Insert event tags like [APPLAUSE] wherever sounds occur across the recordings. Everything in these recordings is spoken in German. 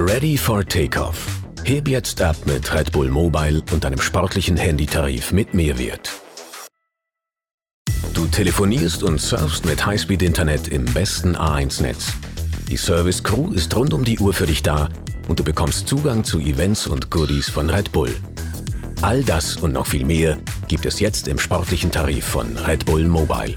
Ready for Takeoff. Heb jetzt ab mit Red Bull Mobile und einem sportlichen Handytarif mit Mehrwert. Du telefonierst und surfst mit Highspeed-Internet im besten A1-Netz. Die Service Crew ist rund um die Uhr für dich da und du bekommst Zugang zu Events und Goodies von Red Bull. All das und noch viel mehr gibt es jetzt im sportlichen Tarif von Red Bull Mobile.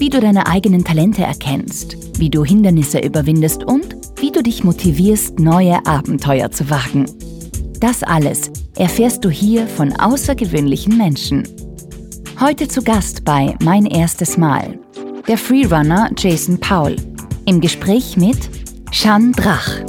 Wie du deine eigenen Talente erkennst, wie du Hindernisse überwindest und wie du dich motivierst, neue Abenteuer zu wagen. Das alles erfährst du hier von außergewöhnlichen Menschen. Heute zu Gast bei Mein erstes Mal, der Freerunner Jason Paul, im Gespräch mit Shan Drach.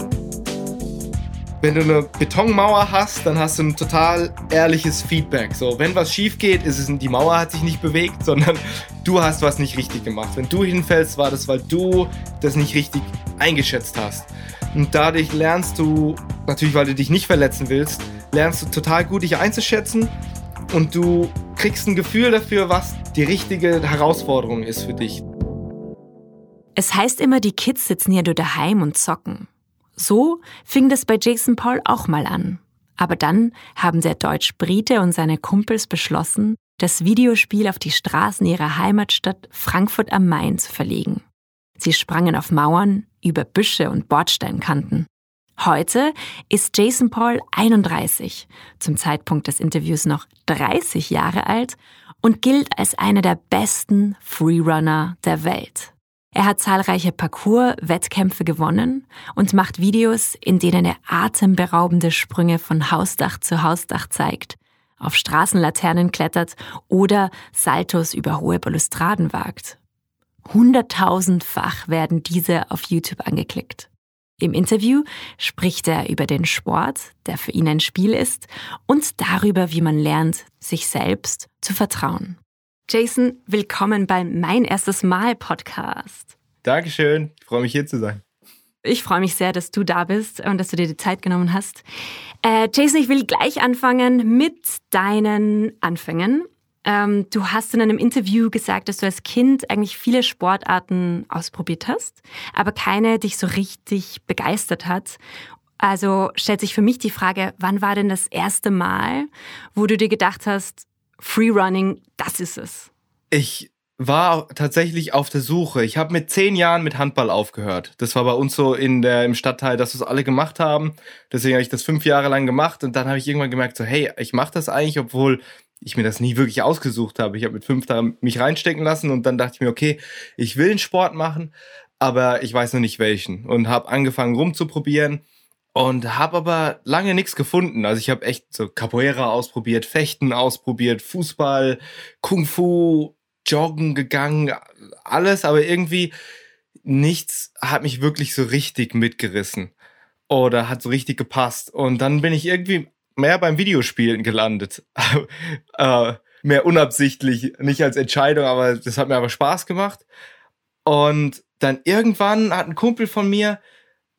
Wenn du eine Betonmauer hast, dann hast du ein total ehrliches Feedback. So, wenn was schief geht, ist es die Mauer hat sich nicht bewegt, [LAUGHS] sondern du hast was nicht richtig gemacht. Wenn du hinfällst, war das, weil du das nicht richtig eingeschätzt hast. Und dadurch lernst du, natürlich weil du dich nicht verletzen willst, lernst du total gut dich einzuschätzen und du kriegst ein Gefühl dafür, was die richtige Herausforderung ist für dich. Es heißt immer, die Kids sitzen ja nur daheim und zocken. So fing das bei Jason Paul auch mal an. Aber dann haben der Deutsch-Brite und seine Kumpels beschlossen, das Videospiel auf die Straßen ihrer Heimatstadt Frankfurt am Main zu verlegen. Sie sprangen auf Mauern, über Büsche und Bordsteinkanten. Heute ist Jason Paul 31, zum Zeitpunkt des Interviews noch 30 Jahre alt und gilt als einer der besten Freerunner der Welt. Er hat zahlreiche Parcours-Wettkämpfe gewonnen und macht Videos, in denen er atemberaubende Sprünge von Hausdach zu Hausdach zeigt, auf Straßenlaternen klettert oder Saltos über hohe Balustraden wagt. Hunderttausendfach werden diese auf YouTube angeklickt. Im Interview spricht er über den Sport, der für ihn ein Spiel ist, und darüber, wie man lernt, sich selbst zu vertrauen. Jason, willkommen beim Mein erstes Mal Podcast. Dankeschön, ich freue mich hier zu sein. Ich freue mich sehr, dass du da bist und dass du dir die Zeit genommen hast. Äh, Jason, ich will gleich anfangen mit deinen Anfängen. Ähm, du hast in einem Interview gesagt, dass du als Kind eigentlich viele Sportarten ausprobiert hast, aber keine dich so richtig begeistert hat. Also stellt sich für mich die Frage, wann war denn das erste Mal, wo du dir gedacht hast, Freerunning, das ist es. Ich war tatsächlich auf der Suche. Ich habe mit zehn Jahren mit Handball aufgehört. Das war bei uns so in der, im Stadtteil, dass es alle gemacht haben. Deswegen habe ich das fünf Jahre lang gemacht und dann habe ich irgendwann gemerkt, so hey, ich mache das eigentlich, obwohl ich mir das nie wirklich ausgesucht habe. Ich habe mit fünf da mich reinstecken lassen und dann dachte ich mir, okay, ich will einen Sport machen, aber ich weiß noch nicht welchen und habe angefangen rumzuprobieren und habe aber lange nichts gefunden. Also ich habe echt so Capoeira ausprobiert, Fechten ausprobiert, Fußball, Kung Fu, Joggen gegangen, alles, aber irgendwie nichts hat mich wirklich so richtig mitgerissen oder hat so richtig gepasst. Und dann bin ich irgendwie mehr beim Videospielen gelandet. [LAUGHS] äh, mehr unabsichtlich, nicht als Entscheidung, aber das hat mir aber Spaß gemacht. Und dann irgendwann hat ein Kumpel von mir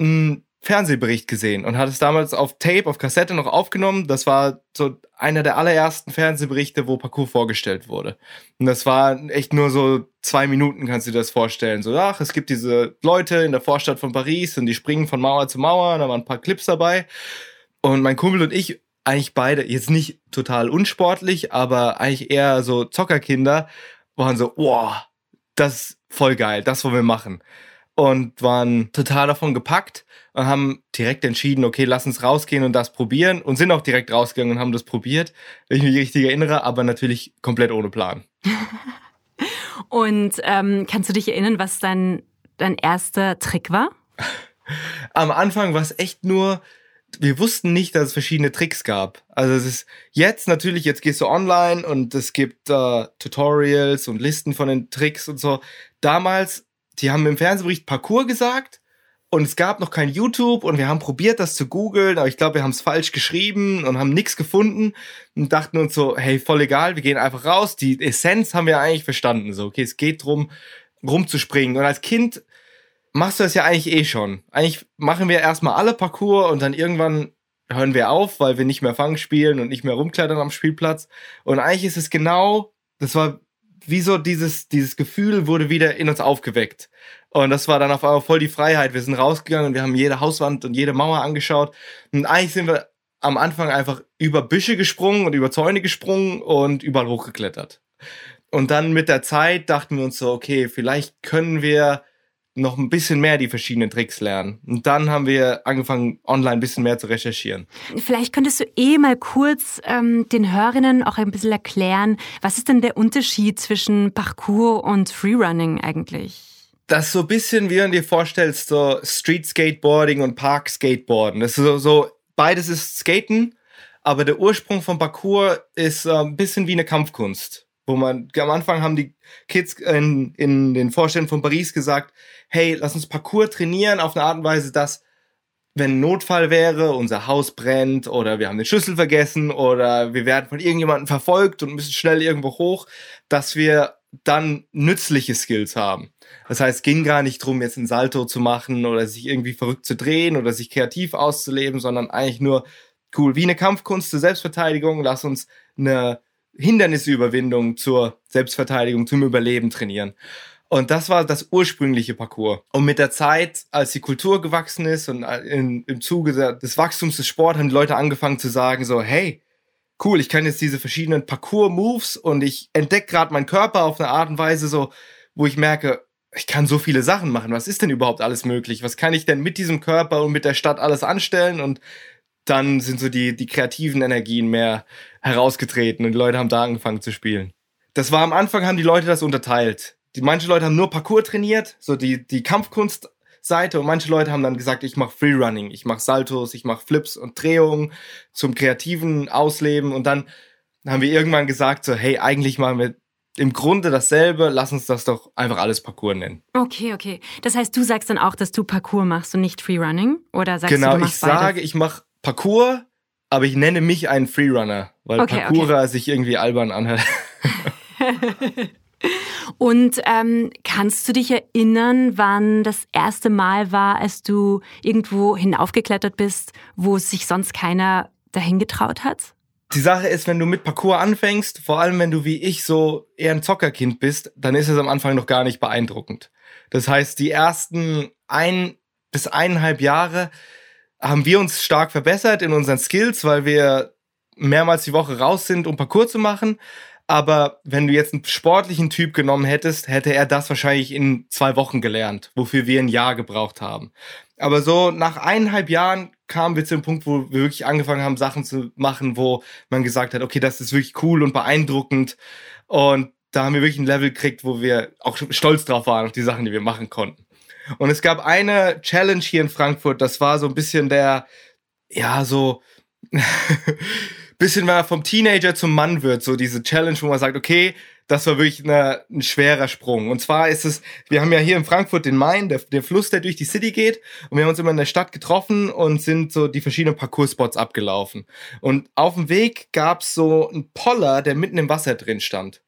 ein Fernsehbericht gesehen und hat es damals auf Tape, auf Kassette noch aufgenommen. Das war so einer der allerersten Fernsehberichte, wo Parkour vorgestellt wurde. Und das war echt nur so zwei Minuten, kannst du dir das vorstellen. So, ach, es gibt diese Leute in der Vorstadt von Paris und die springen von Mauer zu Mauer. Da waren ein paar Clips dabei. Und mein Kumpel und ich, eigentlich beide, jetzt nicht total unsportlich, aber eigentlich eher so Zockerkinder, waren so, wow, das ist voll geil, das wollen wir machen und waren total davon gepackt und haben direkt entschieden, okay, lass uns rausgehen und das probieren und sind auch direkt rausgegangen und haben das probiert, wenn ich mich richtig erinnere, aber natürlich komplett ohne Plan. [LAUGHS] und ähm, kannst du dich erinnern, was dein, dein erster Trick war? [LAUGHS] Am Anfang war es echt nur wir wussten nicht, dass es verschiedene Tricks gab. Also es ist jetzt natürlich, jetzt gehst du online und es gibt äh, Tutorials und Listen von den Tricks und so. Damals, die haben im Fernsehbericht Parcours gesagt und es gab noch kein YouTube und wir haben probiert, das zu googeln, aber ich glaube, wir haben es falsch geschrieben und haben nichts gefunden und dachten uns so, hey, voll egal, wir gehen einfach raus. Die Essenz haben wir eigentlich verstanden. So, okay, es geht drum, rumzuspringen. Und als Kind machst du das ja eigentlich eh schon. Eigentlich machen wir erstmal alle Parcours und dann irgendwann hören wir auf, weil wir nicht mehr Fang spielen und nicht mehr rumklettern am Spielplatz. Und eigentlich ist es genau, das war wie so dieses, dieses Gefühl wurde wieder in uns aufgeweckt. Und das war dann auf einmal voll die Freiheit. Wir sind rausgegangen und wir haben jede Hauswand und jede Mauer angeschaut. Und eigentlich sind wir am Anfang einfach über Büsche gesprungen und über Zäune gesprungen und überall hochgeklettert. Und dann mit der Zeit dachten wir uns so, okay, vielleicht können wir noch ein bisschen mehr die verschiedenen Tricks lernen. Und dann haben wir angefangen, online ein bisschen mehr zu recherchieren. Vielleicht könntest du eh mal kurz ähm, den Hörerinnen auch ein bisschen erklären, was ist denn der Unterschied zwischen Parkour und Freerunning eigentlich? Das ist so ein bisschen, wie man dir vorstellst, so Street Skateboarding und Park Skateboarden. Das ist so, so beides ist Skaten, aber der Ursprung von Parkour ist äh, ein bisschen wie eine Kampfkunst wo man am Anfang haben die Kids in, in den Vorständen von Paris gesagt, hey, lass uns Parcours trainieren auf eine Art und Weise, dass wenn ein Notfall wäre, unser Haus brennt oder wir haben den Schlüssel vergessen oder wir werden von irgendjemandem verfolgt und müssen schnell irgendwo hoch, dass wir dann nützliche Skills haben. Das heißt, es ging gar nicht drum, jetzt ein Salto zu machen oder sich irgendwie verrückt zu drehen oder sich kreativ auszuleben, sondern eigentlich nur cool, wie eine Kampfkunst zur Selbstverteidigung. Lass uns eine Hindernisüberwindung zur Selbstverteidigung, zum Überleben trainieren. Und das war das ursprüngliche Parcours. Und mit der Zeit, als die Kultur gewachsen ist und in, im Zuge des Wachstums des Sports, haben die Leute angefangen zu sagen so, hey, cool, ich kann jetzt diese verschiedenen Parcours-Moves und ich entdecke gerade meinen Körper auf eine Art und Weise so, wo ich merke, ich kann so viele Sachen machen. Was ist denn überhaupt alles möglich? Was kann ich denn mit diesem Körper und mit der Stadt alles anstellen? Und dann sind so die, die kreativen Energien mehr herausgetreten und die Leute haben da angefangen zu spielen. Das war am Anfang, haben die Leute das unterteilt die, manche Leute haben nur Parkour trainiert, so die, die Kampfkunstseite und manche Leute haben dann gesagt, ich mache Freerunning, ich mache Saltos, ich mache Flips und Drehungen zum kreativen Ausleben und dann haben wir irgendwann gesagt so, hey, eigentlich machen wir im Grunde dasselbe, lass uns das doch einfach alles Parkour nennen. Okay, okay. Das heißt, du sagst dann auch, dass du Parkour machst und nicht Freerunning? Oder sagst genau, du, du machst ich sage, ich mache Parkour, aber ich nenne mich einen Freerunner, weil okay, Parkourer okay. sich irgendwie albern anhört. [LAUGHS] Und ähm, kannst du dich erinnern, wann das erste Mal war, als du irgendwo hinaufgeklettert bist, wo sich sonst keiner dahin getraut hat? Die Sache ist, wenn du mit Parkour anfängst, vor allem wenn du wie ich so eher ein Zockerkind bist, dann ist es am Anfang noch gar nicht beeindruckend. Das heißt, die ersten ein bis eineinhalb Jahre haben wir uns stark verbessert in unseren Skills, weil wir mehrmals die Woche raus sind, um Parkour zu machen. Aber wenn du jetzt einen sportlichen Typ genommen hättest, hätte er das wahrscheinlich in zwei Wochen gelernt, wofür wir ein Jahr gebraucht haben. Aber so nach eineinhalb Jahren kamen wir zu dem Punkt, wo wir wirklich angefangen haben, Sachen zu machen, wo man gesagt hat, okay, das ist wirklich cool und beeindruckend. Und da haben wir wirklich ein Level gekriegt, wo wir auch stolz drauf waren, auf die Sachen, die wir machen konnten. Und es gab eine Challenge hier in Frankfurt, das war so ein bisschen der, ja, so [LAUGHS] bisschen, wenn man vom Teenager zum Mann wird, so diese Challenge, wo man sagt, okay, das war wirklich eine, ein schwerer Sprung. Und zwar ist es, wir haben ja hier in Frankfurt den Main, der, der Fluss, der durch die City geht. Und wir haben uns immer in der Stadt getroffen und sind so die verschiedenen Parcourspots abgelaufen. Und auf dem Weg gab's so einen Poller, der mitten im Wasser drin stand.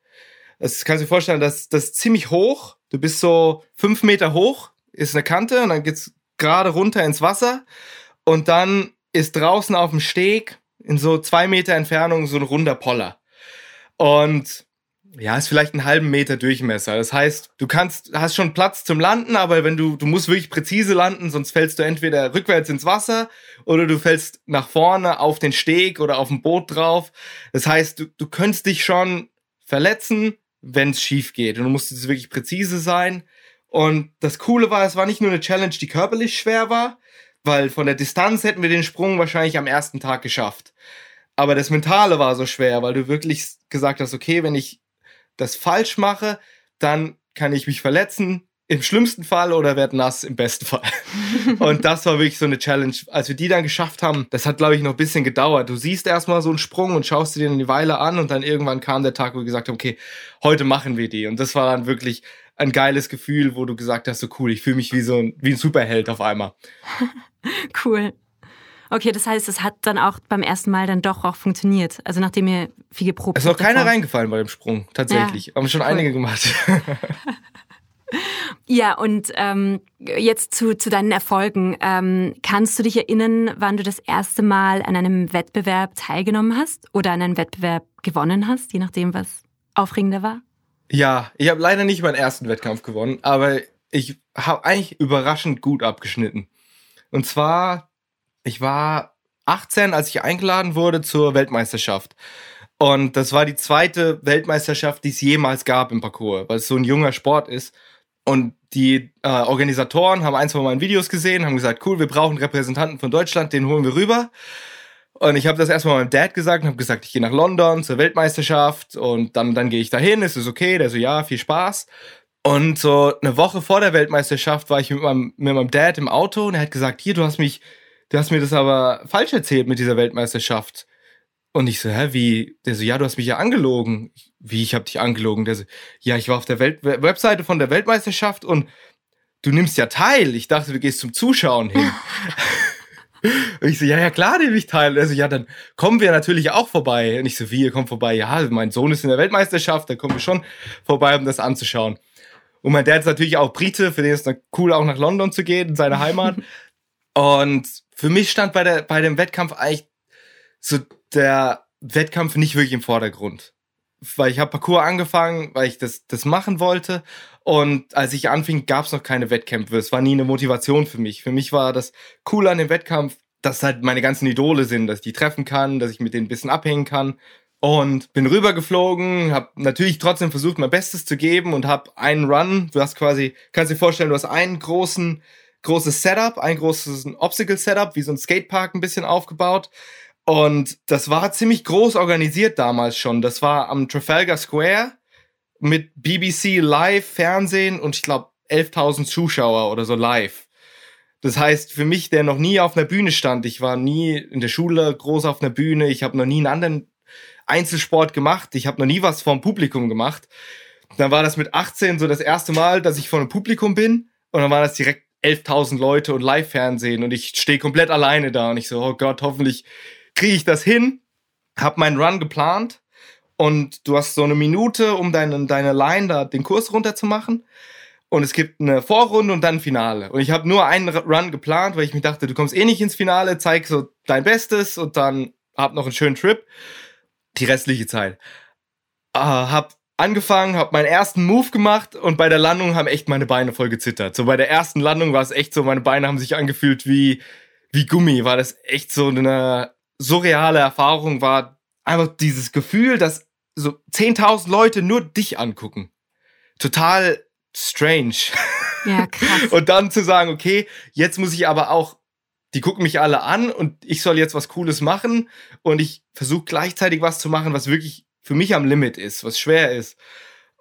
Das kannst du dir vorstellen, das, das ist ziemlich hoch. Du bist so fünf Meter hoch, ist eine Kante und dann geht's gerade runter ins Wasser. Und dann ist draußen auf dem Steg in so zwei Meter Entfernung so ein runder Poller. Und ja, ist vielleicht einen halben Meter Durchmesser. Das heißt, du kannst, hast schon Platz zum Landen, aber wenn du, du musst wirklich präzise landen, sonst fällst du entweder rückwärts ins Wasser oder du fällst nach vorne auf den Steg oder auf ein Boot drauf. Das heißt, du, du könntest dich schon verletzen, wenn es schief geht. Und du musst jetzt wirklich präzise sein. Und das Coole war, es war nicht nur eine Challenge, die körperlich schwer war, weil von der Distanz hätten wir den Sprung wahrscheinlich am ersten Tag geschafft. Aber das Mentale war so schwer, weil du wirklich gesagt hast, okay, wenn ich das falsch mache, dann kann ich mich verletzen, im schlimmsten Fall oder werd nass im besten Fall. [LAUGHS] und das war wirklich so eine Challenge. Als wir die dann geschafft haben, das hat, glaube ich, noch ein bisschen gedauert. Du siehst erstmal so einen Sprung und schaust dir den eine Weile an und dann irgendwann kam der Tag, wo wir gesagt haben, okay, heute machen wir die. Und das war dann wirklich ein geiles Gefühl, wo du gesagt hast, so cool, ich fühle mich wie so ein, wie ein Superheld auf einmal. [LAUGHS] cool. Okay, das heißt, es hat dann auch beim ersten Mal dann doch auch funktioniert. Also nachdem ihr viel geprobt habt. Es ist noch keiner reingefallen bei dem Sprung, tatsächlich. Ja, Haben schon cool. einige gemacht. [LAUGHS] Ja, und ähm, jetzt zu, zu deinen Erfolgen. Ähm, kannst du dich erinnern, wann du das erste Mal an einem Wettbewerb teilgenommen hast oder an einem Wettbewerb gewonnen hast, je nachdem, was aufregender war? Ja, ich habe leider nicht meinen ersten Wettkampf gewonnen, aber ich habe eigentlich überraschend gut abgeschnitten. Und zwar, ich war 18, als ich eingeladen wurde zur Weltmeisterschaft. Und das war die zweite Weltmeisterschaft, die es jemals gab im Parcours, weil es so ein junger Sport ist. Und die äh, Organisatoren haben ein, zwei meinen Videos gesehen, haben gesagt, cool, wir brauchen Repräsentanten von Deutschland, den holen wir rüber. Und ich habe das erstmal meinem Dad gesagt und habe gesagt, ich gehe nach London zur Weltmeisterschaft und dann, dann gehe ich dahin, ist es okay? Der so, ja, viel Spaß. Und so eine Woche vor der Weltmeisterschaft war ich mit meinem, mit meinem Dad im Auto und er hat gesagt, hier, du hast mich, du hast mir das aber falsch erzählt mit dieser Weltmeisterschaft. Und ich so, hä, wie? Der so, ja, du hast mich ja angelogen. Wie, ich hab dich angelogen? Der so, ja, ich war auf der Welt Webseite von der Weltmeisterschaft und du nimmst ja teil. Ich dachte, du gehst zum Zuschauen hin. [LAUGHS] und ich so, ja, ja, klar nehme ich teil. Er so, ja, dann kommen wir natürlich auch vorbei. Und ich so, wie, ihr kommt vorbei? Ja, mein Sohn ist in der Weltmeisterschaft, da kommen wir schon vorbei, um das anzuschauen. Und mein Dad ist natürlich auch Brite, für den ist es cool, auch nach London zu gehen, in seine Heimat. [LAUGHS] und für mich stand bei, der, bei dem Wettkampf eigentlich so der Wettkampf nicht wirklich im Vordergrund. Weil ich habe Parcours angefangen, weil ich das, das machen wollte. Und als ich anfing, gab es noch keine Wettkämpfe. Es war nie eine Motivation für mich. Für mich war das cool an dem Wettkampf, dass halt meine ganzen Idole sind, dass ich die treffen kann, dass ich mit denen ein bisschen abhängen kann. Und bin rübergeflogen, habe natürlich trotzdem versucht, mein Bestes zu geben und habe einen Run. Du hast quasi, kannst dir vorstellen, du hast einen großen, großes Setup, ein großes Obstacle-Setup, wie so ein Skatepark ein bisschen aufgebaut und das war ziemlich groß organisiert damals schon. Das war am Trafalgar Square mit BBC Live Fernsehen und ich glaube 11.000 Zuschauer oder so live. Das heißt, für mich, der noch nie auf einer Bühne stand, ich war nie in der Schule groß auf einer Bühne, ich habe noch nie einen anderen Einzelsport gemacht, ich habe noch nie was vom Publikum gemacht. Dann war das mit 18 so das erste Mal, dass ich vor einem Publikum bin und dann war das direkt 11.000 Leute und Live-Fernsehen und ich stehe komplett alleine da und ich so, oh Gott, hoffentlich kriege ich das hin, habe meinen Run geplant und du hast so eine Minute, um deine, deine Line da den Kurs runterzumachen. Und es gibt eine Vorrunde und dann ein Finale. Und ich habe nur einen Run geplant, weil ich mir dachte, du kommst eh nicht ins Finale, zeig so dein Bestes und dann hab noch einen schönen Trip. Die restliche Zeit. Äh, hab angefangen, hab meinen ersten Move gemacht und bei der Landung haben echt meine Beine voll gezittert. So bei der ersten Landung war es echt so, meine Beine haben sich angefühlt wie, wie Gummi. War das echt so eine surreale Erfahrung war einfach dieses Gefühl, dass so 10.000 Leute nur dich angucken. Total strange. Ja, krass. [LAUGHS] und dann zu sagen, okay, jetzt muss ich aber auch, die gucken mich alle an und ich soll jetzt was Cooles machen und ich versuche gleichzeitig was zu machen, was wirklich für mich am Limit ist, was schwer ist.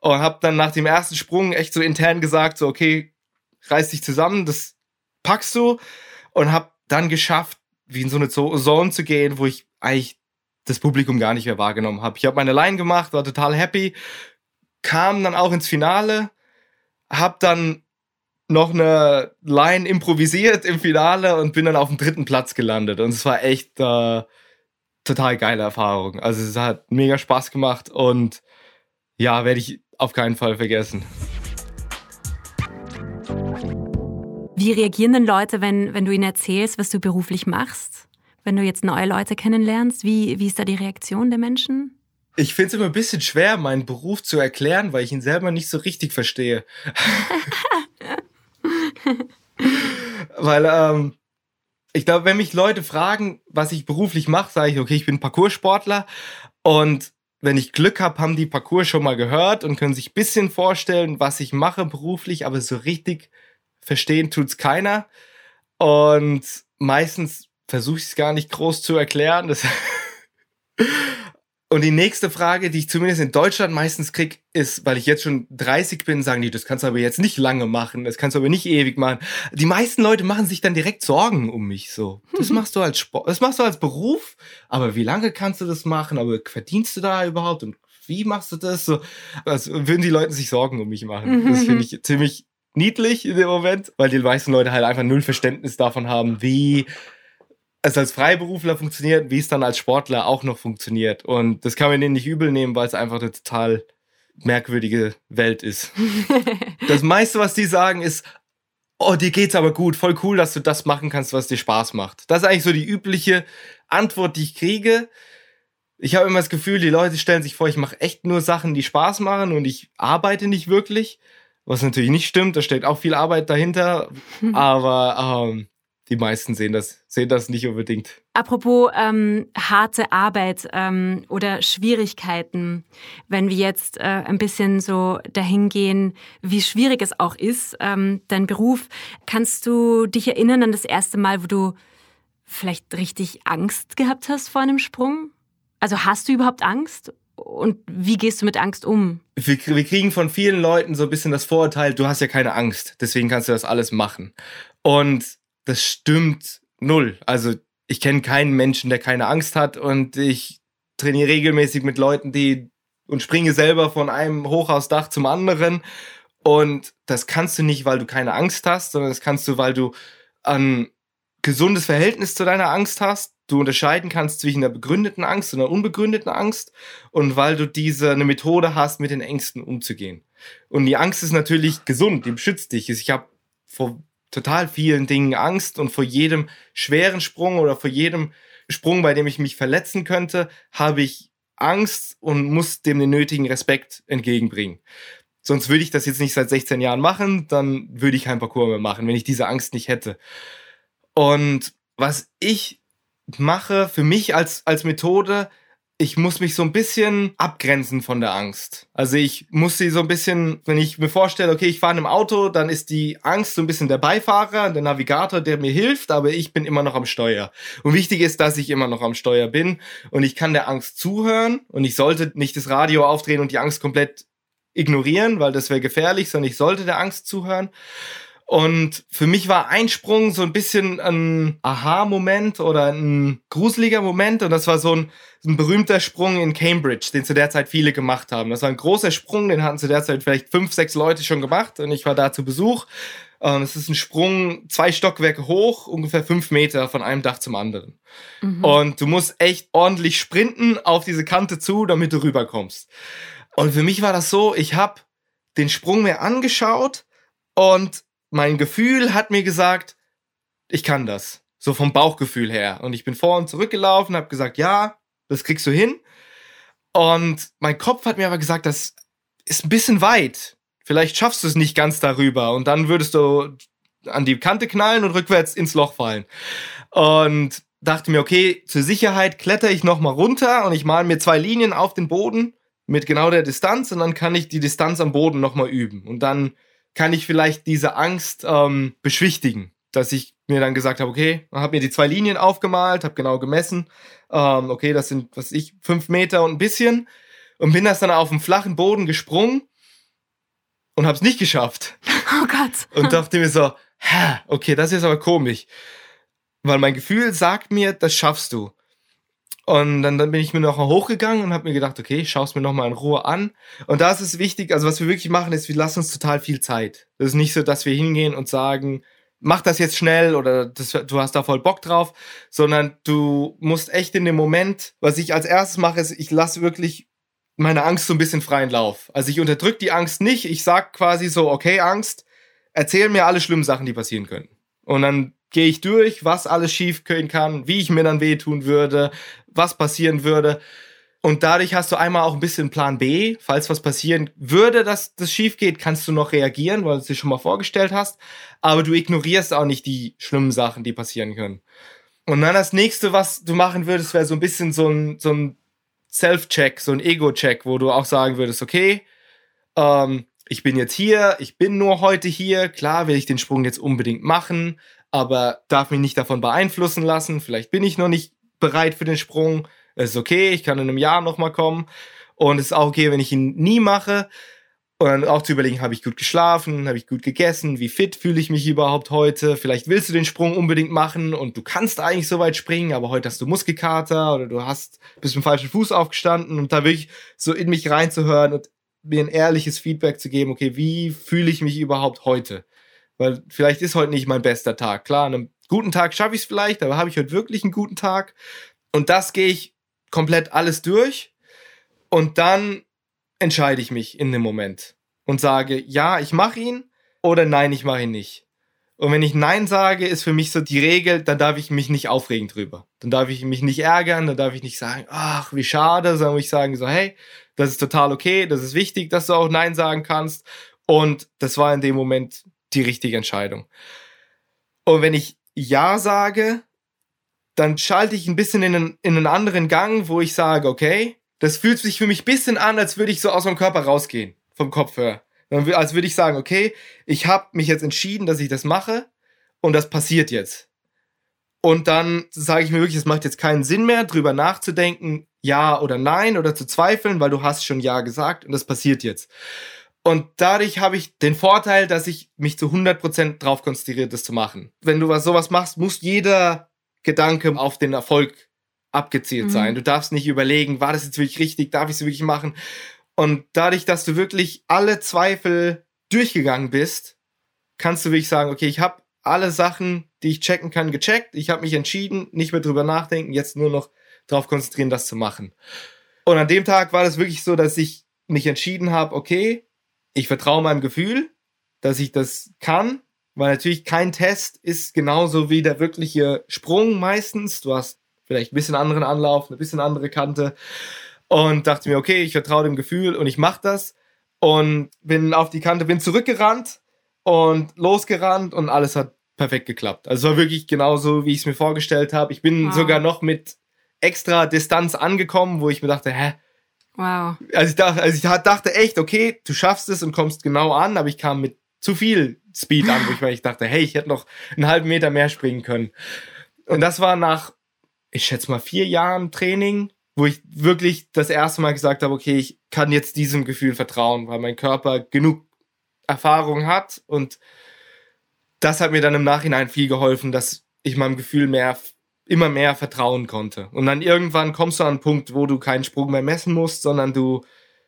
Und habe dann nach dem ersten Sprung echt so intern gesagt, so, okay, reiß dich zusammen, das packst du und habe dann geschafft, wie in so eine Zone zu gehen, wo ich eigentlich das Publikum gar nicht mehr wahrgenommen habe. Ich habe meine Line gemacht, war total happy, kam dann auch ins Finale, habe dann noch eine Line improvisiert im Finale und bin dann auf dem dritten Platz gelandet. Und es war echt äh, total geile Erfahrung. Also es hat mega Spaß gemacht und ja, werde ich auf keinen Fall vergessen. Wie reagieren denn Leute, wenn, wenn du ihnen erzählst, was du beruflich machst? Wenn du jetzt neue Leute kennenlernst, wie, wie ist da die Reaktion der Menschen? Ich finde es immer ein bisschen schwer, meinen Beruf zu erklären, weil ich ihn selber nicht so richtig verstehe. [LAUGHS] weil ähm, ich glaube, wenn mich Leute fragen, was ich beruflich mache, sage ich, okay, ich bin Parcoursportler und wenn ich Glück habe, haben die Parcours schon mal gehört und können sich ein bisschen vorstellen, was ich mache beruflich, aber so richtig verstehen tut's keiner. Und meistens versuche ich es gar nicht groß zu erklären. Das [LAUGHS] Und die nächste Frage, die ich zumindest in Deutschland meistens kriege, ist, weil ich jetzt schon 30 bin, sagen die, das kannst du aber jetzt nicht lange machen, das kannst du aber nicht ewig machen. Die meisten Leute machen sich dann direkt Sorgen um mich so. Das machst du als Sport, das machst du als Beruf, aber wie lange kannst du das machen? Aber verdienst du da überhaupt? Und wie machst du das? So, also würden die Leute sich Sorgen um mich machen. Das finde ich ziemlich niedlich in dem Moment, weil die meisten Leute halt einfach null Verständnis davon haben, wie es als Freiberufler funktioniert, wie es dann als Sportler auch noch funktioniert. Und das kann man denen nicht übel nehmen, weil es einfach eine total merkwürdige Welt ist. [LAUGHS] das meiste, was die sagen, ist, oh, dir geht's aber gut, voll cool, dass du das machen kannst, was dir Spaß macht. Das ist eigentlich so die übliche Antwort, die ich kriege. Ich habe immer das Gefühl, die Leute stellen sich vor, ich mache echt nur Sachen, die Spaß machen und ich arbeite nicht wirklich. Was natürlich nicht stimmt, da steckt auch viel Arbeit dahinter. [LAUGHS] Aber ähm, die meisten sehen das, sehen das nicht unbedingt. Apropos ähm, harte Arbeit ähm, oder Schwierigkeiten, wenn wir jetzt äh, ein bisschen so dahin gehen, wie schwierig es auch ist, ähm, dein Beruf, kannst du dich erinnern an das erste Mal, wo du vielleicht richtig Angst gehabt hast vor einem Sprung? Also hast du überhaupt Angst? Und wie gehst du mit Angst um? Wir, wir kriegen von vielen Leuten so ein bisschen das Vorurteil, du hast ja keine Angst, deswegen kannst du das alles machen. Und das stimmt null. Also ich kenne keinen Menschen, der keine Angst hat und ich trainiere regelmäßig mit Leuten, die und springe selber von einem Hochhausdach zum anderen. Und das kannst du nicht, weil du keine Angst hast, sondern das kannst du, weil du ein gesundes Verhältnis zu deiner Angst hast. Du unterscheiden kannst zwischen einer begründeten Angst und einer unbegründeten Angst und weil du diese eine Methode hast, mit den Ängsten umzugehen. Und die Angst ist natürlich gesund, die beschützt dich. Ich habe vor total vielen Dingen Angst und vor jedem schweren Sprung oder vor jedem Sprung, bei dem ich mich verletzen könnte, habe ich Angst und muss dem den nötigen Respekt entgegenbringen. Sonst würde ich das jetzt nicht seit 16 Jahren machen, dann würde ich kein Parcours mehr machen, wenn ich diese Angst nicht hätte. Und was ich mache für mich als, als Methode, ich muss mich so ein bisschen abgrenzen von der Angst. Also ich muss sie so ein bisschen, wenn ich mir vorstelle, okay, ich fahre in einem Auto, dann ist die Angst so ein bisschen der Beifahrer, der Navigator, der mir hilft, aber ich bin immer noch am Steuer. Und wichtig ist, dass ich immer noch am Steuer bin und ich kann der Angst zuhören und ich sollte nicht das Radio aufdrehen und die Angst komplett ignorieren, weil das wäre gefährlich, sondern ich sollte der Angst zuhören. Und für mich war Einsprung so ein bisschen ein Aha-Moment oder ein gruseliger Moment. Und das war so ein, ein, berühmter Sprung in Cambridge, den zu der Zeit viele gemacht haben. Das war ein großer Sprung, den hatten zu der Zeit vielleicht fünf, sechs Leute schon gemacht. Und ich war da zu Besuch. Und es ist ein Sprung zwei Stockwerke hoch, ungefähr fünf Meter von einem Dach zum anderen. Mhm. Und du musst echt ordentlich sprinten auf diese Kante zu, damit du rüberkommst. Und für mich war das so, ich habe den Sprung mir angeschaut und mein Gefühl hat mir gesagt, ich kann das. So vom Bauchgefühl her. Und ich bin vor und zurückgelaufen, habe gesagt, ja, das kriegst du hin. Und mein Kopf hat mir aber gesagt, das ist ein bisschen weit. Vielleicht schaffst du es nicht ganz darüber. Und dann würdest du an die Kante knallen und rückwärts ins Loch fallen. Und dachte mir, okay, zur Sicherheit kletter ich nochmal runter und ich male mir zwei Linien auf den Boden mit genau der Distanz und dann kann ich die Distanz am Boden nochmal üben. Und dann kann ich vielleicht diese Angst ähm, beschwichtigen, dass ich mir dann gesagt habe, okay, habe mir die zwei Linien aufgemalt, habe genau gemessen, ähm, okay, das sind, was ich, fünf Meter und ein bisschen und bin das dann auf dem flachen Boden gesprungen und habe es nicht geschafft. [LAUGHS] Oh Gott. Und dachte mir so, hä, okay, das ist aber komisch, weil mein Gefühl sagt mir, das schaffst du. Und dann, dann bin ich mir noch mal hochgegangen und habe mir gedacht, okay, ich schaue es mir noch mal in Ruhe an. Und da ist es wichtig, also was wir wirklich machen, ist, wir lassen uns total viel Zeit. Das ist nicht so, dass wir hingehen und sagen, mach das jetzt schnell oder das, du hast da voll Bock drauf, sondern du musst echt in dem Moment, was ich als erstes mache, ist, ich lasse wirklich meine Angst so ein bisschen freien Lauf. Also ich unterdrück die Angst nicht, ich sag quasi so, okay, Angst, erzähl mir alle schlimmen Sachen, die passieren können. Und dann gehe ich durch, was alles schief gehen kann, wie ich mir dann wehtun würde, was passieren würde. Und dadurch hast du einmal auch ein bisschen Plan B. Falls was passieren würde, dass das schief geht, kannst du noch reagieren, weil du es dir schon mal vorgestellt hast. Aber du ignorierst auch nicht die schlimmen Sachen, die passieren können. Und dann das nächste, was du machen würdest, wäre so ein bisschen so ein, so ein Self-Check, so ein Ego-Check, wo du auch sagen würdest, okay, ähm, ich bin jetzt hier, ich bin nur heute hier, klar will ich den Sprung jetzt unbedingt machen, aber darf mich nicht davon beeinflussen lassen. Vielleicht bin ich noch nicht bereit für den Sprung. Es ist okay, ich kann in einem Jahr nochmal kommen. Und es ist auch okay, wenn ich ihn nie mache. Und dann auch zu überlegen, habe ich gut geschlafen, habe ich gut gegessen, wie fit fühle ich mich überhaupt heute? Vielleicht willst du den Sprung unbedingt machen und du kannst eigentlich so weit springen, aber heute hast du Muskelkater oder du hast bist mit dem falschen Fuß aufgestanden und da wirklich so in mich reinzuhören und mir ein ehrliches Feedback zu geben, okay, wie fühle ich mich überhaupt heute? Weil vielleicht ist heute nicht mein bester Tag. Klar, an einem guten Tag schaffe ich es vielleicht, aber habe ich heute wirklich einen guten Tag? Und das gehe ich komplett alles durch und dann entscheide ich mich in dem Moment und sage, ja, ich mache ihn oder nein, ich mache ihn nicht. Und wenn ich Nein sage, ist für mich so die Regel, dann darf ich mich nicht aufregen drüber. Dann darf ich mich nicht ärgern, dann darf ich nicht sagen, ach, wie schade, sondern ich sagen so, hey, das ist total okay, das ist wichtig, dass du auch Nein sagen kannst. Und das war in dem Moment die richtige Entscheidung. Und wenn ich Ja sage, dann schalte ich ein bisschen in einen, in einen anderen Gang, wo ich sage, okay, das fühlt sich für mich ein bisschen an, als würde ich so aus meinem Körper rausgehen, vom Kopf her. Als würde ich sagen, okay, ich habe mich jetzt entschieden, dass ich das mache und das passiert jetzt. Und dann sage ich mir wirklich, es macht jetzt keinen Sinn mehr, drüber nachzudenken, ja oder nein oder zu zweifeln, weil du hast schon ja gesagt und das passiert jetzt. Und dadurch habe ich den Vorteil, dass ich mich zu 100% drauf konzentriere, das zu machen. Wenn du was sowas machst, muss jeder Gedanke auf den Erfolg abgezielt mhm. sein. Du darfst nicht überlegen, war das jetzt wirklich richtig, darf ich es wirklich machen? Und dadurch, dass du wirklich alle Zweifel durchgegangen bist, kannst du wirklich sagen, okay, ich habe alle Sachen, die ich checken kann, gecheckt. Ich habe mich entschieden, nicht mehr drüber nachdenken, jetzt nur noch darauf konzentrieren, das zu machen. Und an dem Tag war das wirklich so, dass ich mich entschieden habe, okay, ich vertraue meinem Gefühl, dass ich das kann, weil natürlich kein Test ist genauso wie der wirkliche Sprung meistens. Du hast vielleicht ein bisschen anderen Anlauf, eine bisschen andere Kante und dachte mir, okay, ich vertraue dem Gefühl und ich mache das und bin auf die Kante, bin zurückgerannt und losgerannt und alles hat perfekt geklappt. Also es war wirklich genauso, wie ich es mir vorgestellt habe. Ich bin wow. sogar noch mit extra Distanz angekommen, wo ich mir dachte, hä? Wow. Also ich dachte, also ich dachte echt, okay, du schaffst es und kommst genau an, aber ich kam mit zu viel Speed an, wo ich, ich dachte, hey, ich hätte noch einen halben Meter mehr springen können. Und das war nach, ich schätze mal, vier Jahren Training, wo ich wirklich das erste Mal gesagt habe, okay, ich kann jetzt diesem Gefühl vertrauen, weil mein Körper genug Erfahrung hat und das hat mir dann im Nachhinein viel geholfen, dass ich meinem Gefühl mehr, immer mehr vertrauen konnte. Und dann irgendwann kommst du an einen Punkt, wo du keinen Sprung mehr messen musst, sondern du,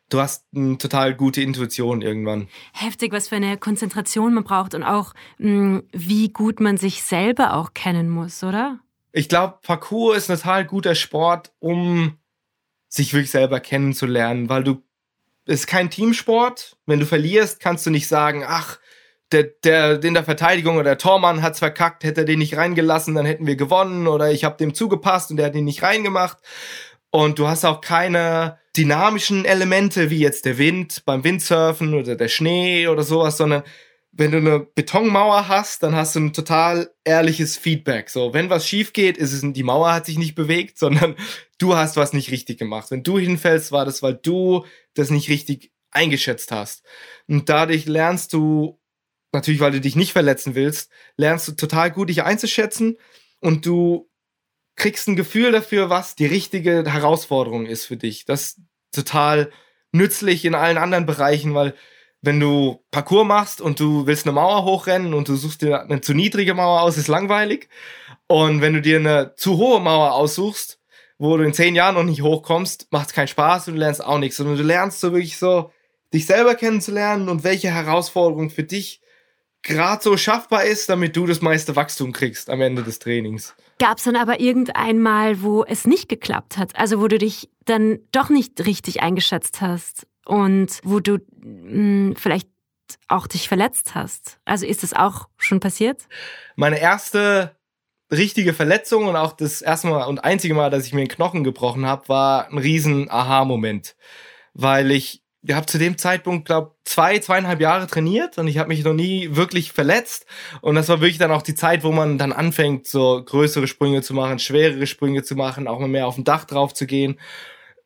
du hast eine total gute Intuition irgendwann. Heftig, was für eine Konzentration man braucht und auch mh, wie gut man sich selber auch kennen muss, oder? ich glaube, Parkour ist ein total guter Sport, um sich wirklich selber kennenzulernen, weil du, es ist kein Teamsport. Wenn du verlierst, kannst du nicht sagen, ach, der, der in der Verteidigung oder der Tormann hat's verkackt, hätte er den nicht reingelassen, dann hätten wir gewonnen oder ich habe dem zugepasst und der hat ihn nicht reingemacht. Und du hast auch keine dynamischen Elemente wie jetzt der Wind beim Windsurfen oder der Schnee oder sowas, sondern wenn du eine Betonmauer hast, dann hast du ein total ehrliches Feedback. So, wenn was schief geht, ist es die Mauer hat sich nicht bewegt, sondern [LAUGHS] du hast was nicht richtig gemacht. Wenn du hinfällst, war das, weil du das nicht richtig eingeschätzt hast. Und dadurch lernst du, natürlich, weil du dich nicht verletzen willst, lernst du total gut dich einzuschätzen und du kriegst ein Gefühl dafür, was die richtige Herausforderung ist für dich. Das ist total nützlich in allen anderen Bereichen, weil wenn du Parcours machst und du willst eine Mauer hochrennen und du suchst dir eine zu niedrige Mauer aus, ist langweilig. Und wenn du dir eine zu hohe Mauer aussuchst, wo du in zehn Jahren noch nicht hochkommst, macht es keinen Spaß und du lernst auch nichts, sondern du lernst so wirklich so, dich selber kennenzulernen und welche Herausforderung für dich gerade so schaffbar ist, damit du das meiste Wachstum kriegst am Ende des Trainings. Gab es dann aber irgendein Mal, wo es nicht geklappt hat? Also wo du dich dann doch nicht richtig eingeschätzt hast? und wo du mh, hm, vielleicht auch dich verletzt hast. Also ist das auch schon passiert? Meine erste richtige Verletzung und auch das erste Mal und einzige Mal, dass ich mir den Knochen gebrochen habe, war ein riesen Aha-Moment, weil ich ich habe zu dem Zeitpunkt, glaube zwei, zweieinhalb Jahre trainiert und ich habe mich noch nie wirklich verletzt. Und das war wirklich dann auch die Zeit, wo man dann anfängt, so größere Sprünge zu machen, schwerere Sprünge zu machen, auch mal mehr auf dem Dach drauf zu gehen.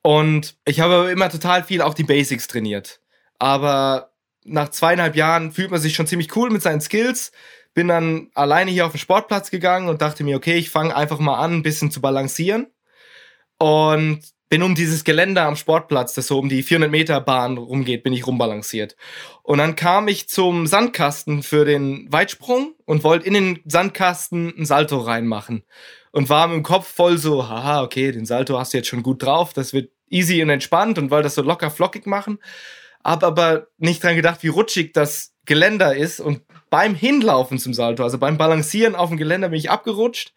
Und ich habe immer total viel auch die Basics trainiert. Aber nach zweieinhalb Jahren fühlt man sich schon ziemlich cool mit seinen Skills. Bin dann alleine hier auf den Sportplatz gegangen und dachte mir, okay, ich fange einfach mal an, ein bisschen zu balancieren. und bin um dieses Geländer am Sportplatz, das so um die 400 Meter Bahn rumgeht, bin ich rumbalanciert. Und dann kam ich zum Sandkasten für den Weitsprung und wollte in den Sandkasten ein Salto reinmachen. Und war im Kopf voll so, haha, okay, den Salto hast du jetzt schon gut drauf, das wird easy und entspannt und wollte das so locker flockig machen. Hab aber nicht dran gedacht, wie rutschig das Geländer ist und beim Hinlaufen zum Salto, also beim Balancieren auf dem Geländer bin ich abgerutscht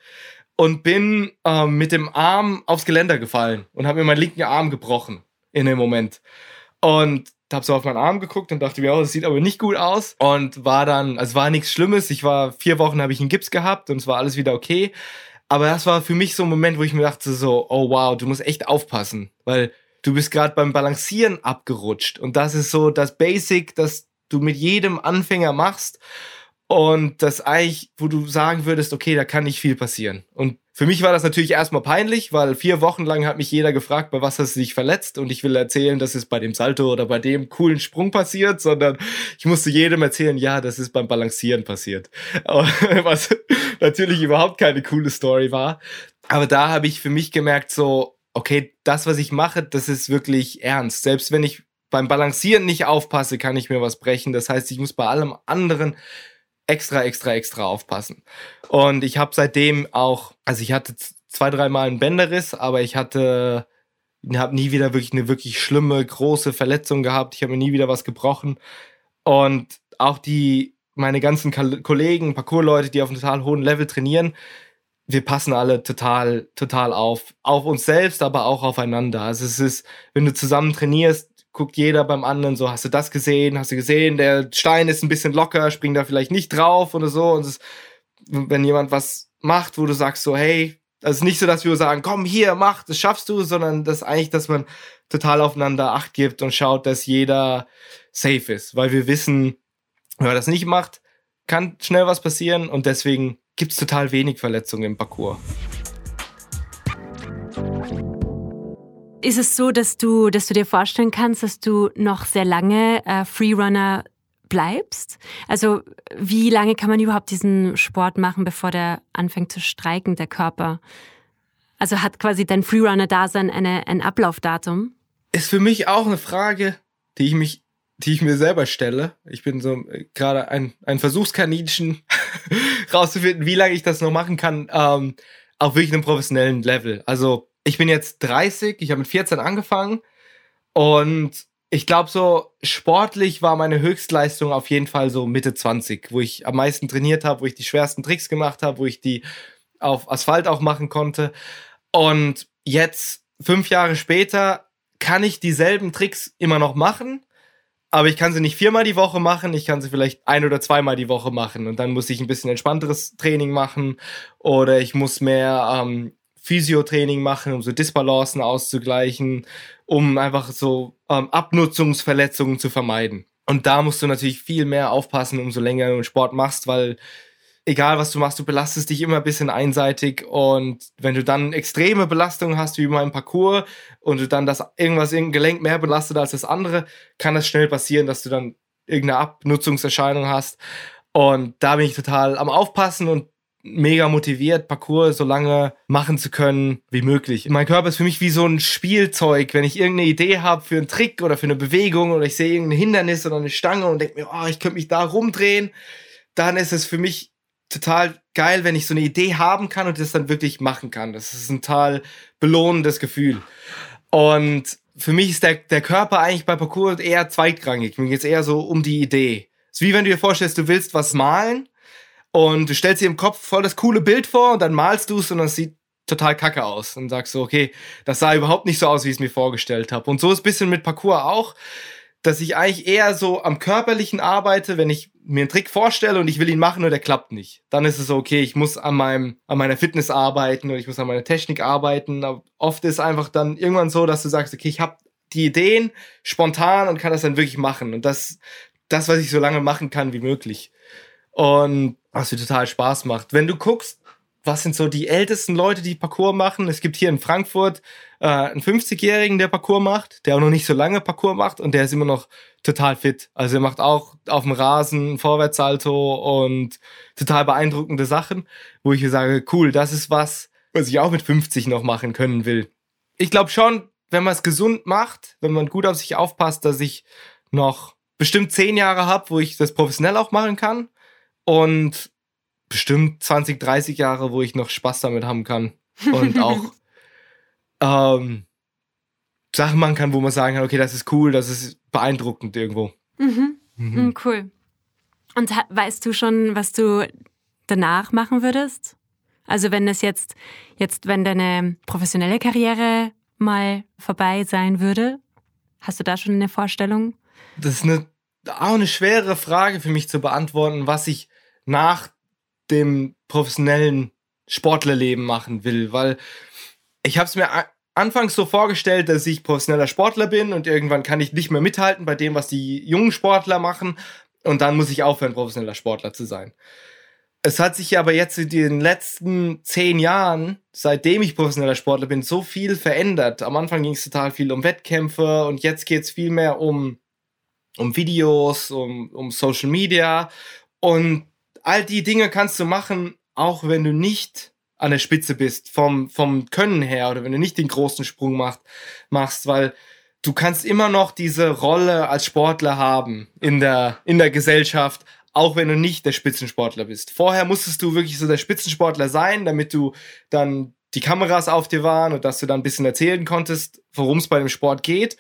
und bin äh, mit dem Arm aufs Geländer gefallen und habe mir meinen linken Arm gebrochen in dem Moment. Und habe so auf meinen Arm geguckt und dachte mir, oh, das sieht aber nicht gut aus. Und war dann, also war nichts Schlimmes. Ich war vier Wochen, habe ich einen Gips gehabt und es war alles wieder okay. Aber das war für mich so ein Moment, wo ich mir dachte so, oh wow, du musst echt aufpassen, weil du bist gerade beim Balancieren abgerutscht. Und das ist so das Basic, das du mit jedem Anfänger machst. Und das eigentlich, wo du sagen würdest, okay, da kann nicht viel passieren. Und für mich war das natürlich erstmal peinlich, weil vier Wochen lang hat mich jeder gefragt, bei was hast du dich verletzt? Und ich will erzählen, dass es bei dem Salto oder bei dem coolen Sprung passiert, sondern ich musste jedem erzählen, ja, das ist beim Balancieren passiert. [LAUGHS] Was natürlich überhaupt keine coole Story war. Aber da habe ich für mich gemerkt, so, okay, das, was ich mache, das ist wirklich ernst. Selbst wenn ich beim Balancieren nicht aufpasse, kann ich mir was brechen. Das heißt, ich muss bei allem anderen extra, extra, extra aufpassen. Und ich habe seitdem auch, also ich hatte zwei, dreimal einen Bänderriss, aber ich hatte, habe nie wieder wirklich eine wirklich schlimme, große Verletzung gehabt. Ich habe mir nie wieder was gebrochen. Und auch die, meine ganzen Kollegen, Parkour-Leute, die auf einem total hohen Level trainieren, wir passen alle total, total auf. Auf uns selbst, aber auch aufeinander. Also es ist, wenn du zusammen trainierst, guckt jeder beim anderen so, hast du das gesehen? Hast du gesehen, der Stein ist ein bisschen locker, spring da vielleicht nicht drauf oder so. Und es, wenn jemand was macht, wo du sagst so, hey, also es ist nicht so, dass wir sagen, komm hier, mach, das schaffst du, sondern das eigentlich, dass man total aufeinander Acht gibt und schaut, dass jeder safe ist. Weil wir wissen, wenn man das nicht macht, kann schnell was passieren und deswegen gibt es total wenig Verletzungen im Parcours. Ist es so, dass du, dass du dir vorstellen kannst, dass du noch sehr lange äh, Freerunner bleibst? Also wie lange kann man überhaupt diesen Sport machen, bevor der anfängt zu streiken, der Körper? Also hat quasi dein Freerunner-Dasein eine, ein Ablaufdatum? Ist für mich auch eine Frage, die ich mich, die ich mir selber stelle. Ich bin so äh, gerade ein, ein Versuchskaninchen, [LAUGHS] rauszufinden, wie lange ich das noch machen kann, ähm, auf wirklich einem professionellen Level. Also ich bin jetzt 30, ich habe mit 14 angefangen und ich glaube so sportlich war meine Höchstleistung auf jeden Fall so Mitte 20, wo ich am meisten trainiert habe, wo ich die schwersten Tricks gemacht habe, wo ich die auf Asphalt auch machen konnte. Und jetzt, fünf Jahre später, kann ich dieselben Tricks immer noch machen, aber ich kann sie nicht viermal die Woche machen, ich kann sie vielleicht ein oder zweimal die Woche machen und dann muss ich ein bisschen entspannteres Training machen oder ich muss mehr ähm, Physiotraining machen, um so Disbalancen auszugleichen, um einfach so ähm, Abnutzungsverletzungen zu vermeiden. Und da musst du natürlich viel mehr aufpassen, umso länger du Sport machst, weil egal was du machst, du belastest dich immer ein bisschen einseitig und wenn du dann extreme Belastungen hast, wie beim Parcours, und du dann das irgendwas irgendein Gelenk mehr belastet als das andere, kann das schnell passieren, dass du dann irgendeine Abnutzungserscheinung hast. Und da bin ich total am Aufpassen und mega motiviert, Parcours so lange machen zu können wie möglich. Mein Körper ist für mich wie so ein Spielzeug. Wenn ich irgendeine Idee habe für einen Trick oder für eine Bewegung oder ich sehe irgendein Hindernis oder eine Stange und denke mir, oh, ich könnte mich da rumdrehen, dann ist es für mich total geil, wenn ich so eine Idee haben kann und das dann wirklich machen kann. Das ist ein total belohnendes Gefühl. Und für mich ist der, der Körper eigentlich bei Parcours eher zweitrangig. Mir geht es eher so um die Idee. Es ist wie wenn du dir vorstellst, du willst was malen und du stellst dir im Kopf voll das coole Bild vor und dann malst du es und das sieht total kacke aus. Und sagst so, okay, das sah überhaupt nicht so aus, wie ich es mir vorgestellt habe. Und so ist ein bisschen mit Parcours auch, dass ich eigentlich eher so am Körperlichen arbeite, wenn ich mir einen Trick vorstelle und ich will ihn machen und der klappt nicht. Dann ist es so, okay, ich muss an meinem, an meiner Fitness arbeiten oder ich muss an meiner Technik arbeiten. Aber oft ist einfach dann irgendwann so, dass du sagst, okay, ich habe die Ideen spontan und kann das dann wirklich machen. Und das, das, was ich so lange machen kann wie möglich. Und was mir total Spaß macht. Wenn du guckst, was sind so die ältesten Leute, die Parcours machen? Es gibt hier in Frankfurt äh, einen 50-Jährigen, der Parcours macht, der auch noch nicht so lange Parcours macht und der ist immer noch total fit. Also er macht auch auf dem Rasen Vorwärtssalto und total beeindruckende Sachen, wo ich sage, cool, das ist was, was ich auch mit 50 noch machen können will. ich glaube schon, wenn man es gesund macht, wenn man gut auf sich aufpasst, dass ich noch bestimmt zehn Jahre habe, wo ich das professionell auch machen kann. Und bestimmt 20, 30 Jahre, wo ich noch Spaß damit haben kann. Und [LAUGHS] auch ähm, Sachen machen kann, wo man sagen kann, okay, das ist cool, das ist beeindruckend irgendwo. Mhm. Mhm. Cool. Und weißt du schon, was du danach machen würdest? Also wenn es jetzt, jetzt, wenn deine professionelle Karriere mal vorbei sein würde, hast du da schon eine Vorstellung? Das ist eine, auch eine schwere Frage für mich zu beantworten, was ich nach dem professionellen Sportlerleben machen will, weil ich habe es mir anfangs so vorgestellt, dass ich professioneller Sportler bin und irgendwann kann ich nicht mehr mithalten bei dem, was die jungen Sportler machen und dann muss ich aufhören, professioneller Sportler zu sein. Es hat sich aber jetzt in den letzten zehn Jahren, seitdem ich professioneller Sportler bin, so viel verändert. Am Anfang ging es total viel um Wettkämpfe und jetzt geht es viel mehr um, um Videos, um, um Social Media. Und all die Dinge kannst du machen, auch wenn du nicht an der Spitze bist, vom, vom Können her oder wenn du nicht den großen Sprung macht, machst, weil du kannst immer noch diese Rolle als Sportler haben in der, in der Gesellschaft, auch wenn du nicht der Spitzensportler bist. Vorher musstest du wirklich so der Spitzensportler sein, damit du dann die Kameras auf dir waren und dass du dann ein bisschen erzählen konntest, worum es bei dem Sport geht.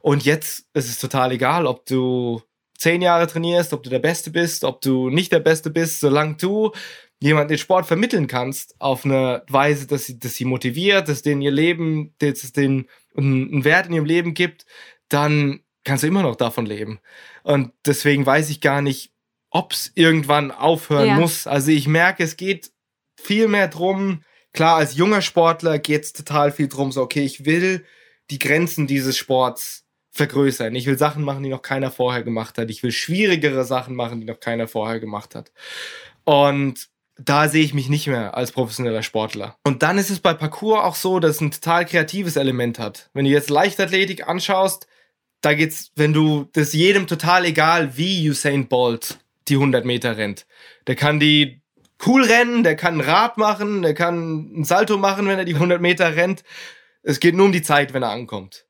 Und jetzt ist es total egal, ob du zehn Jahre trainierst, ob du der Beste bist, ob du nicht der Beste bist, solange du jemand den Sport vermitteln kannst auf eine Weise, dass sie, dass sie motiviert, dass denen ihr Leben, dass es denen einen Wert in ihrem Leben gibt, dann kannst du immer noch davon leben. Und deswegen weiß ich gar nicht, ob es irgendwann aufhören ja. muss. Also ich merke, es geht viel mehr drum. Klar, als junger Sportler geht es total viel drum, so, okay, ich will die Grenzen dieses Sports vergrößern. Ich will Sachen machen, die noch keiner vorher gemacht hat. Ich will schwierigere Sachen machen, die noch keiner vorher gemacht hat. Und da sehe ich mich nicht mehr als professioneller Sportler. Und dann ist es bei Parkour auch so, dass es ein total kreatives Element hat. Wenn du jetzt Leichtathletik anschaust, da geht's, wenn du das jedem total egal, wie Usain Bolt die 100 Meter rennt. Der kann die cool rennen, der kann ein Rad machen, der kann ein Salto machen, wenn er die 100 Meter rennt. Es geht nur um die Zeit, wenn er ankommt.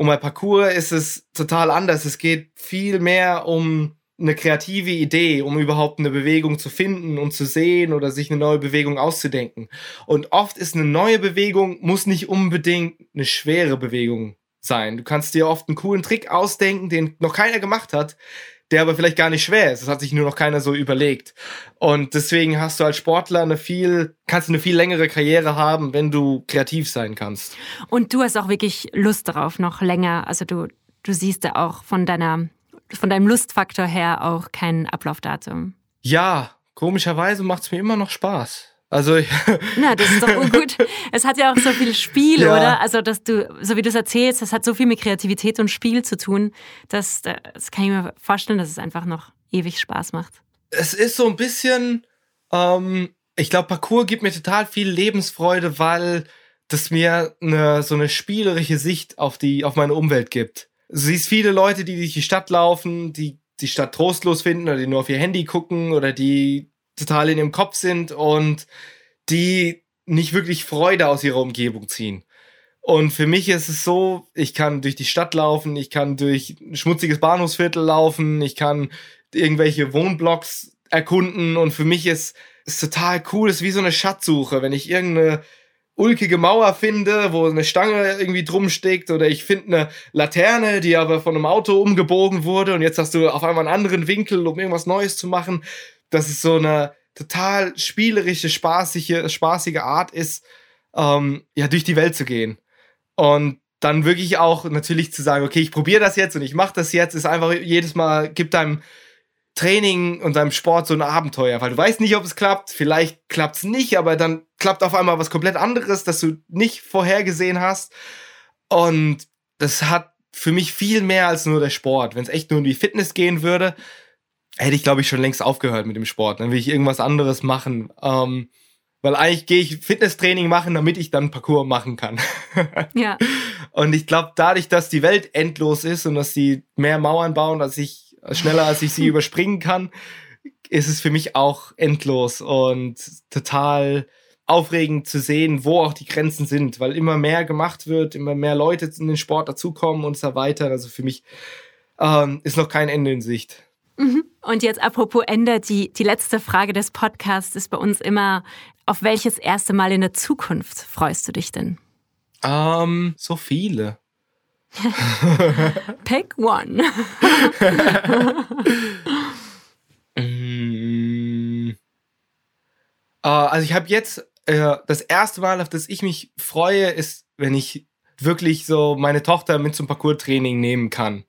Und bei Parcours ist es total anders. Es geht viel mehr um eine kreative Idee, um überhaupt eine Bewegung zu finden und zu sehen oder sich eine neue Bewegung auszudenken. Und oft ist eine neue Bewegung, muss nicht unbedingt eine schwere Bewegung sein. Du kannst dir oft einen coolen Trick ausdenken, den noch keiner gemacht hat, der aber vielleicht gar nicht schwer ist. Das hat sich nur noch keiner so überlegt. Und deswegen hast du als Sportler eine viel, kannst du eine viel längere Karriere haben, wenn du kreativ sein kannst. Und du hast auch wirklich Lust darauf, noch länger. Also du, du siehst da auch von deiner, von deinem Lustfaktor her auch kein Ablaufdatum. Ja, komischerweise macht es mir immer noch Spaß. Also Na, das ist doch [LAUGHS] gut. Es hat ja auch so viel Spiel, ja. oder? Also, dass du, so wie du es erzählst, das hat so viel mit Kreativität und Spiel zu tun, dass das kann ich mir vorstellen, dass es einfach noch ewig Spaß macht. Es ist so ein bisschen, ähm, ich glaube, Parcours gibt mir total viel Lebensfreude, weil das mir eine, so eine spielerische Sicht auf die, auf meine Umwelt gibt. Du siehst viele Leute, die durch die Stadt laufen, die die Stadt trostlos finden oder die nur auf ihr Handy gucken oder die total in ihrem Kopf sind und die nicht wirklich Freude aus ihrer Umgebung ziehen. Und für mich ist es so, ich kann durch die Stadt laufen, ich kann durch ein schmutziges Bahnhofsviertel laufen, ich kann irgendwelche Wohnblocks erkunden und für mich ist es total cool, es ist wie so eine Schatzsuche, wenn ich irgendeine ulkige Mauer finde, wo eine Stange irgendwie drum steckt oder ich finde eine Laterne, die aber von einem Auto umgebogen wurde und jetzt hast du auf einmal einen anderen Winkel, um irgendwas Neues zu machen dass es so eine total spielerische, spaßige, spaßige Art ist, ähm, ja, durch die Welt zu gehen. Und dann wirklich auch natürlich zu sagen, okay, ich probiere das jetzt und ich mache das jetzt, ist einfach jedes Mal, gibt deinem Training und deinem Sport so ein Abenteuer, weil du weißt nicht, ob es klappt, vielleicht klappt es nicht, aber dann klappt auf einmal was komplett anderes, das du nicht vorhergesehen hast. Und das hat für mich viel mehr als nur der Sport. Wenn es echt nur um die Fitness gehen würde, hätte ich, glaube ich, schon längst aufgehört mit dem Sport. Dann will ich irgendwas anderes machen. Ähm, weil eigentlich gehe ich Fitnesstraining machen, damit ich dann Parcours machen kann. [LAUGHS] ja. Und ich glaube, dadurch, dass die Welt endlos ist und dass sie mehr Mauern bauen, als ich schneller als ich sie [LAUGHS] überspringen kann, ist es für mich auch endlos und total aufregend zu sehen, wo auch die Grenzen sind, weil immer mehr gemacht wird, immer mehr Leute in den Sport dazukommen und so weiter. Also für mich ähm, ist noch kein Ende in Sicht. Mhm. Und jetzt apropos Ende, die, die letzte Frage des Podcasts ist bei uns immer, auf welches erste Mal in der Zukunft freust du dich denn? Ähm, so viele. [LAUGHS] Pick one. mm, [LAUGHS] uh, also ich habe jetzt äh, das erste Mal, auf das ich mich freue, ist, wenn ich wirklich so meine Tochter mit zum Parcours-Training nehmen kann.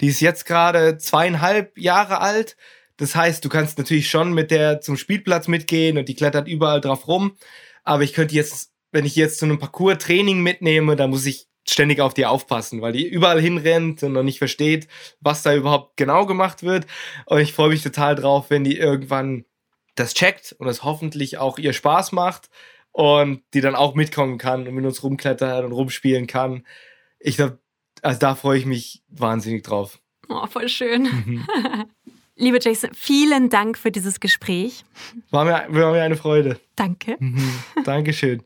Die ist jetzt gerade zweieinhalb Jahre alt. Das heißt, du kannst natürlich schon mit der zum Spielplatz mitgehen und die klettert überall drauf rum. Aber ich könnte jetzt, wenn ich jetzt zu einem Parcours-Training mitnehme, dann muss ich ständig auf die aufpassen, weil die überall hinrennt und noch nicht versteht, was da überhaupt genau gemacht wird. Und ich freue mich total drauf, wenn die irgendwann das checkt und es hoffentlich auch ihr Spaß macht und die dann auch mitkommen kann und mit uns rumklettern und rumspielen kann. Ich glaube, also da freue ich mich wahnsinnig drauf. Oh, voll schön. Mhm. [LAUGHS] Liebe Jason, vielen Dank für dieses Gespräch. War mir, war mir eine Freude. Danke. Mhm. Dankeschön.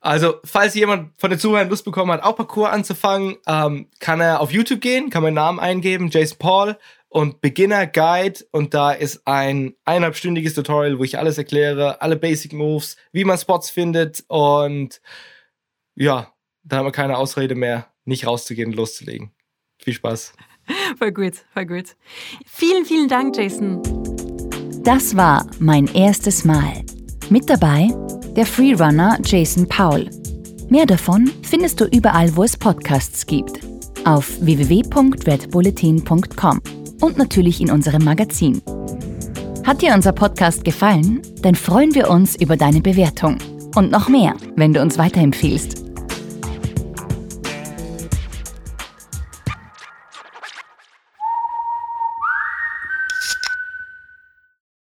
Also, falls jemand von den Zuhörern Lust bekommen hat, auch Parcours anzufangen, ähm, kann er auf YouTube gehen, kann meinen Namen eingeben, Jason Paul und Beginner Guide. Und da ist ein eineinhalbstündiges Tutorial, wo ich alles erkläre, alle Basic Moves, wie man Spots findet. Und ja, da haben wir keine Ausrede mehr, nicht rauszugehen und loszulegen. Viel Spaß. Voll gut, voll gut. Vielen, vielen Dank, Jason. Das war mein erstes Mal. Mit dabei der Freerunner Jason Paul. Mehr davon findest du überall, wo es Podcasts gibt. Auf www.redbulletin.com und natürlich in unserem Magazin. Hat dir unser Podcast gefallen? Dann freuen wir uns über deine Bewertung. Und noch mehr, wenn du uns weiterempfiehlst.